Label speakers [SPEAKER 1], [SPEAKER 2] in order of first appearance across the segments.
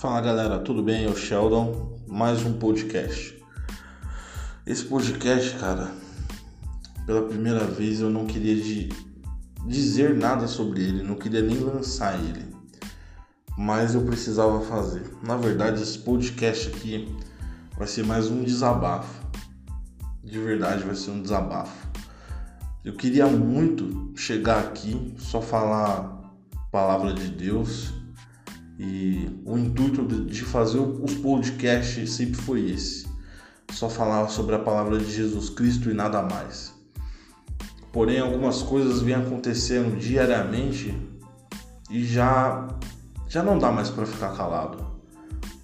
[SPEAKER 1] Fala galera, tudo bem? Eu Sheldon, mais um podcast. Esse podcast, cara, pela primeira vez eu não queria de dizer nada sobre ele, não queria nem lançar ele, mas eu precisava fazer. Na verdade, esse podcast aqui vai ser mais um desabafo. De verdade, vai ser um desabafo. Eu queria muito chegar aqui, só falar palavra de Deus e o intuito de fazer os podcasts sempre foi esse: só falar sobre a palavra de Jesus Cristo e nada mais. Porém, algumas coisas vêm acontecendo diariamente e já já não dá mais para ficar calado.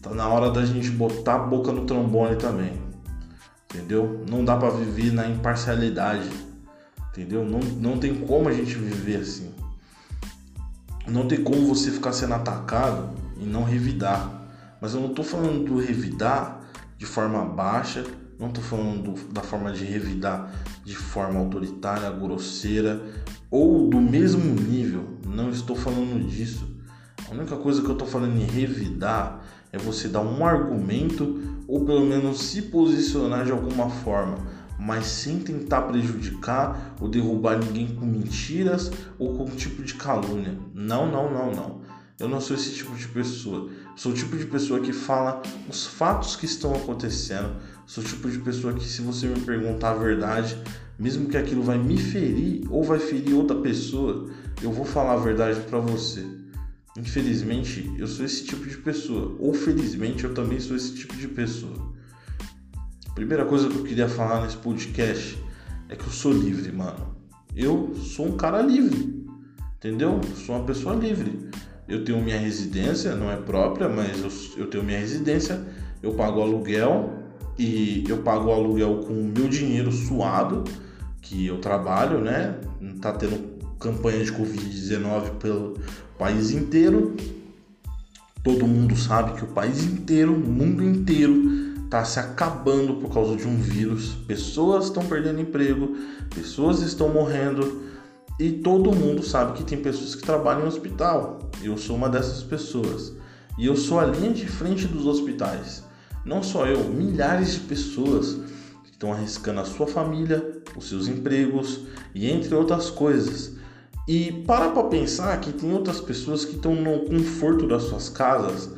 [SPEAKER 1] Tá na hora da gente botar a boca no trombone também. Entendeu? Não dá para viver na imparcialidade. Entendeu? Não, não tem como a gente viver assim. Não tem como você ficar sendo atacado e não revidar. Mas eu não estou falando do revidar de forma baixa, não estou falando do, da forma de revidar de forma autoritária, grosseira ou do mesmo nível. Não estou falando disso. A única coisa que eu estou falando em revidar é você dar um argumento ou pelo menos se posicionar de alguma forma mas sem tentar prejudicar ou derrubar ninguém com mentiras ou com um tipo de calúnia. Não, não, não, não. Eu não sou esse tipo de pessoa. Sou o tipo de pessoa que fala os fatos que estão acontecendo. Sou o tipo de pessoa que, se você me perguntar a verdade, mesmo que aquilo vai me ferir ou vai ferir outra pessoa, eu vou falar a verdade para você. Infelizmente, eu sou esse tipo de pessoa. Ou felizmente, eu também sou esse tipo de pessoa. Primeira coisa que eu queria falar nesse podcast é que eu sou livre, mano. Eu sou um cara livre, entendeu? Sou uma pessoa livre. Eu tenho minha residência, não é própria, mas eu, eu tenho minha residência, eu pago aluguel e eu pago aluguel com o meu dinheiro suado, que eu trabalho, né? Tá tendo campanha de Covid-19 pelo país inteiro. Todo mundo sabe que o país inteiro, o mundo inteiro, está se acabando por causa de um vírus. Pessoas estão perdendo emprego, pessoas estão morrendo e todo mundo sabe que tem pessoas que trabalham em hospital. Eu sou uma dessas pessoas e eu sou a linha de frente dos hospitais. Não só eu, milhares de pessoas estão arriscando a sua família, os seus empregos e entre outras coisas. E para para pensar que tem outras pessoas que estão no conforto das suas casas,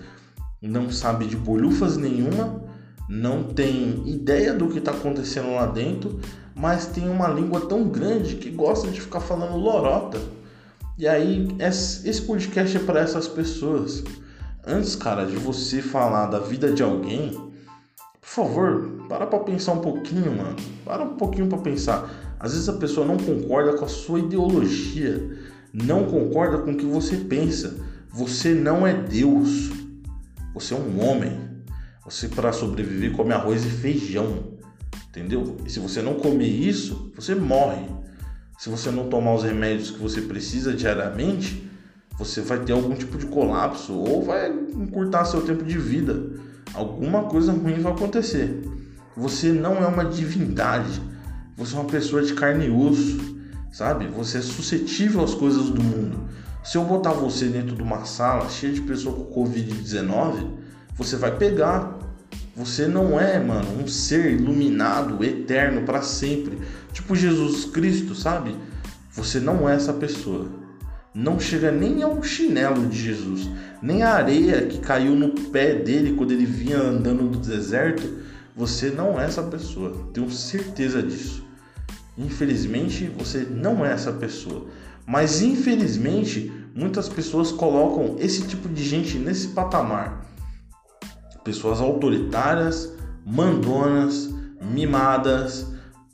[SPEAKER 1] não sabe de bolhufas nenhuma não tem ideia do que está acontecendo lá dentro, mas tem uma língua tão grande que gosta de ficar falando lorota. E aí, esse podcast é para essas pessoas. Antes, cara, de você falar da vida de alguém, por favor, para para pensar um pouquinho, mano. Para um pouquinho para pensar. Às vezes a pessoa não concorda com a sua ideologia, não concorda com o que você pensa. Você não é Deus. Você é um homem. Você, para sobreviver, come arroz e feijão. Entendeu? E se você não comer isso, você morre. Se você não tomar os remédios que você precisa diariamente, você vai ter algum tipo de colapso ou vai encurtar seu tempo de vida. Alguma coisa ruim vai acontecer. Você não é uma divindade. Você é uma pessoa de carne e osso, sabe? Você é suscetível às coisas do mundo. Se eu botar você dentro de uma sala cheia de pessoas com Covid-19, você vai pegar. Você não é, mano, um ser iluminado, eterno para sempre, tipo Jesus Cristo, sabe? Você não é essa pessoa. Não chega nem ao chinelo de Jesus, nem a areia que caiu no pé dele quando ele vinha andando no deserto. Você não é essa pessoa, tenho certeza disso. Infelizmente, você não é essa pessoa. Mas infelizmente, muitas pessoas colocam esse tipo de gente nesse patamar pessoas autoritárias, mandonas, mimadas,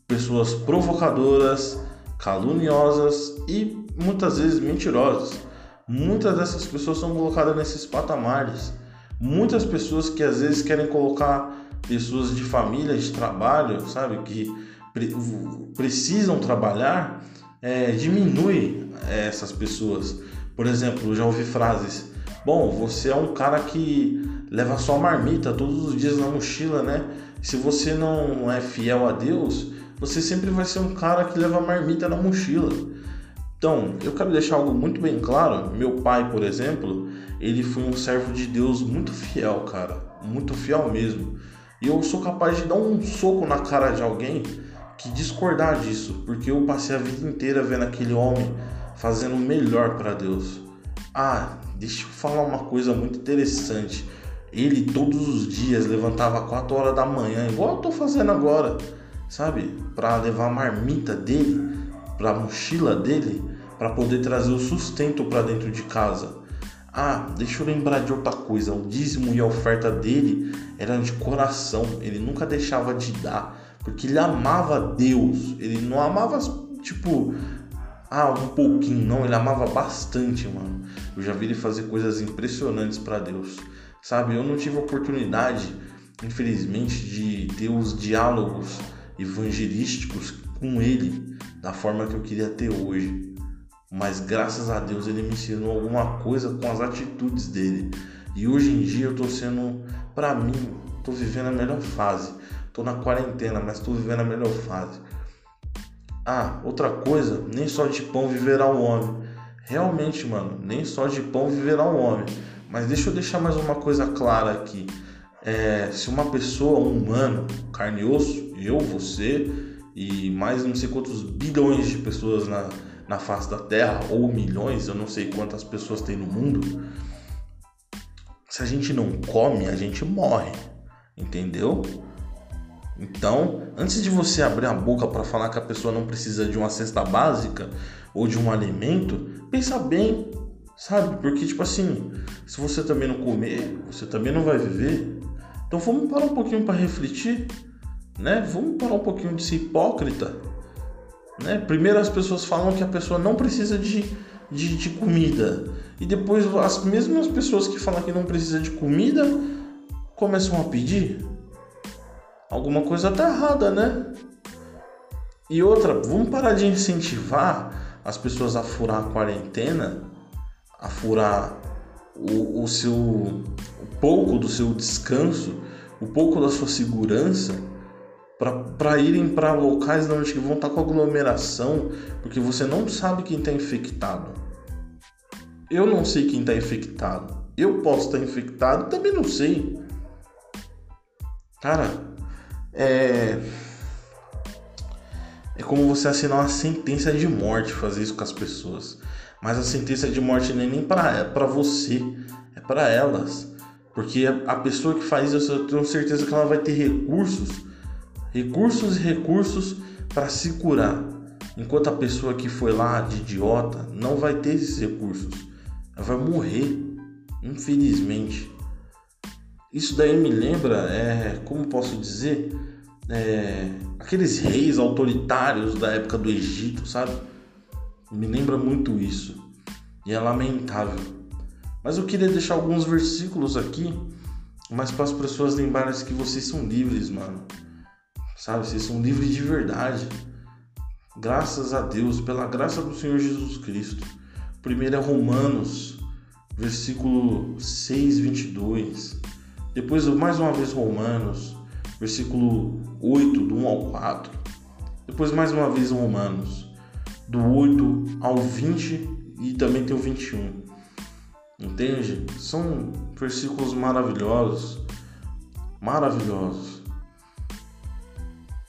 [SPEAKER 1] pessoas provocadoras, caluniosas e muitas vezes mentirosas. Muitas dessas pessoas são colocadas nesses patamares. Muitas pessoas que às vezes querem colocar pessoas de família, de trabalho, sabe, que pre precisam trabalhar, é, diminui essas pessoas. Por exemplo, já ouvi frases: Bom, você é um cara que leva só marmita todos os dias na mochila, né? Se você não é fiel a Deus, você sempre vai ser um cara que leva marmita na mochila. Então, eu quero deixar algo muito bem claro. Meu pai, por exemplo, ele foi um servo de Deus muito fiel, cara, muito fiel mesmo. E eu sou capaz de dar um soco na cara de alguém que discordar disso, porque eu passei a vida inteira vendo aquele homem fazendo o melhor para Deus. Ah, deixa eu falar uma coisa muito interessante. Ele todos os dias levantava 4 horas da manhã, igual eu tô fazendo agora, sabe? Para levar a marmita dele, para a mochila dele, para poder trazer o sustento para dentro de casa. Ah, deixa eu lembrar de outra coisa. O dízimo e a oferta dele eram de coração. Ele nunca deixava de dar, porque ele amava Deus. Ele não amava tipo ah, um pouquinho, não, ele amava bastante, mano. Eu já vi ele fazer coisas impressionantes para Deus. Sabe, eu não tive oportunidade, infelizmente, de ter os diálogos evangelísticos com ele da forma que eu queria ter hoje. Mas graças a Deus ele me ensinou alguma coisa com as atitudes dele. E hoje em dia eu tô sendo, para mim, tô vivendo a melhor fase. Tô na quarentena, mas tô vivendo a melhor fase. Ah, outra coisa, nem só de pão viverá o homem. Realmente, mano, nem só de pão viverá o homem. Mas deixa eu deixar mais uma coisa clara aqui. É, se uma pessoa, um humano, carne e osso, eu, você e mais não sei quantos bilhões de pessoas na, na face da Terra, ou milhões, eu não sei quantas pessoas tem no mundo, se a gente não come, a gente morre, entendeu? Então, antes de você abrir a boca para falar que a pessoa não precisa de uma cesta básica ou de um alimento, pensa bem Sabe? Porque, tipo assim, se você também não comer, você também não vai viver. Então vamos parar um pouquinho para refletir, né? Vamos parar um pouquinho de ser hipócrita. Né? Primeiro as pessoas falam que a pessoa não precisa de, de, de comida. E depois as mesmas pessoas que falam que não precisa de comida começam a pedir. Alguma coisa tá errada, né? E outra, vamos parar de incentivar as pessoas a furar a quarentena a furar o, o seu o pouco do seu descanso, o pouco da sua segurança para irem para locais onde vão estar tá com aglomeração, porque você não sabe quem está infectado. Eu não sei quem está infectado. Eu posso estar tá infectado, também não sei. Cara, é é como você assinar uma sentença de morte fazer isso com as pessoas. Mas a sentença de morte nem nem para você, é para elas. Porque a pessoa que faz isso, eu tenho certeza que ela vai ter recursos, recursos e recursos para se curar. Enquanto a pessoa que foi lá de idiota não vai ter esses recursos. Ela vai morrer, infelizmente. Isso daí me lembra, é, como posso dizer, é, aqueles reis autoritários da época do Egito, sabe? Me lembra muito isso. E é lamentável. Mas eu queria deixar alguns versículos aqui, mas para as pessoas lembrarem que vocês são livres, mano. Sabe? Vocês são livres de verdade. Graças a Deus, pela graça do Senhor Jesus Cristo. Primeiro é Romanos, versículo 6, 22. Depois, mais uma vez, Romanos, versículo 8, do 1 ao 4. Depois, mais uma vez, Romanos, do 8 ao 20 e também tem o 21. Entende? São versículos maravilhosos. Maravilhosos.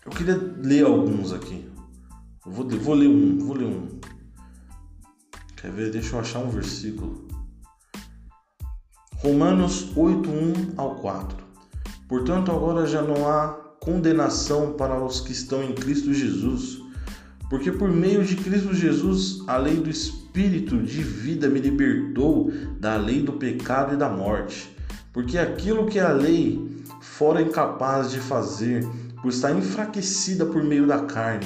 [SPEAKER 1] Eu queria ler alguns aqui. Eu vou, vou ler um, vou ler um. Quer ver? Deixa eu achar um versículo. Romanos 8, 1 ao 4. Portanto, agora já não há condenação para os que estão em Cristo Jesus porque por meio de Cristo Jesus, a lei do Espírito de vida me libertou da lei do pecado e da morte. Porque aquilo que a lei fora incapaz de fazer, por estar enfraquecida por meio da carne,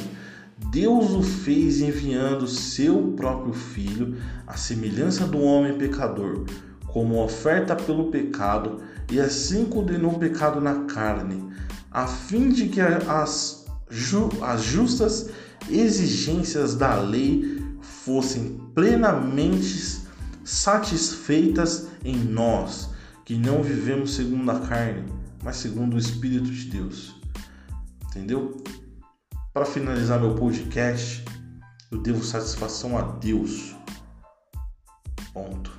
[SPEAKER 1] Deus o fez enviando seu próprio Filho, à semelhança do homem pecador, como oferta pelo pecado, e assim condenou o pecado na carne, a fim de que as, as justas exigências da lei fossem plenamente satisfeitas em nós, que não vivemos segundo a carne, mas segundo o Espírito de Deus. Entendeu? Para finalizar meu podcast, Eu devo satisfação a Deus. Ponto.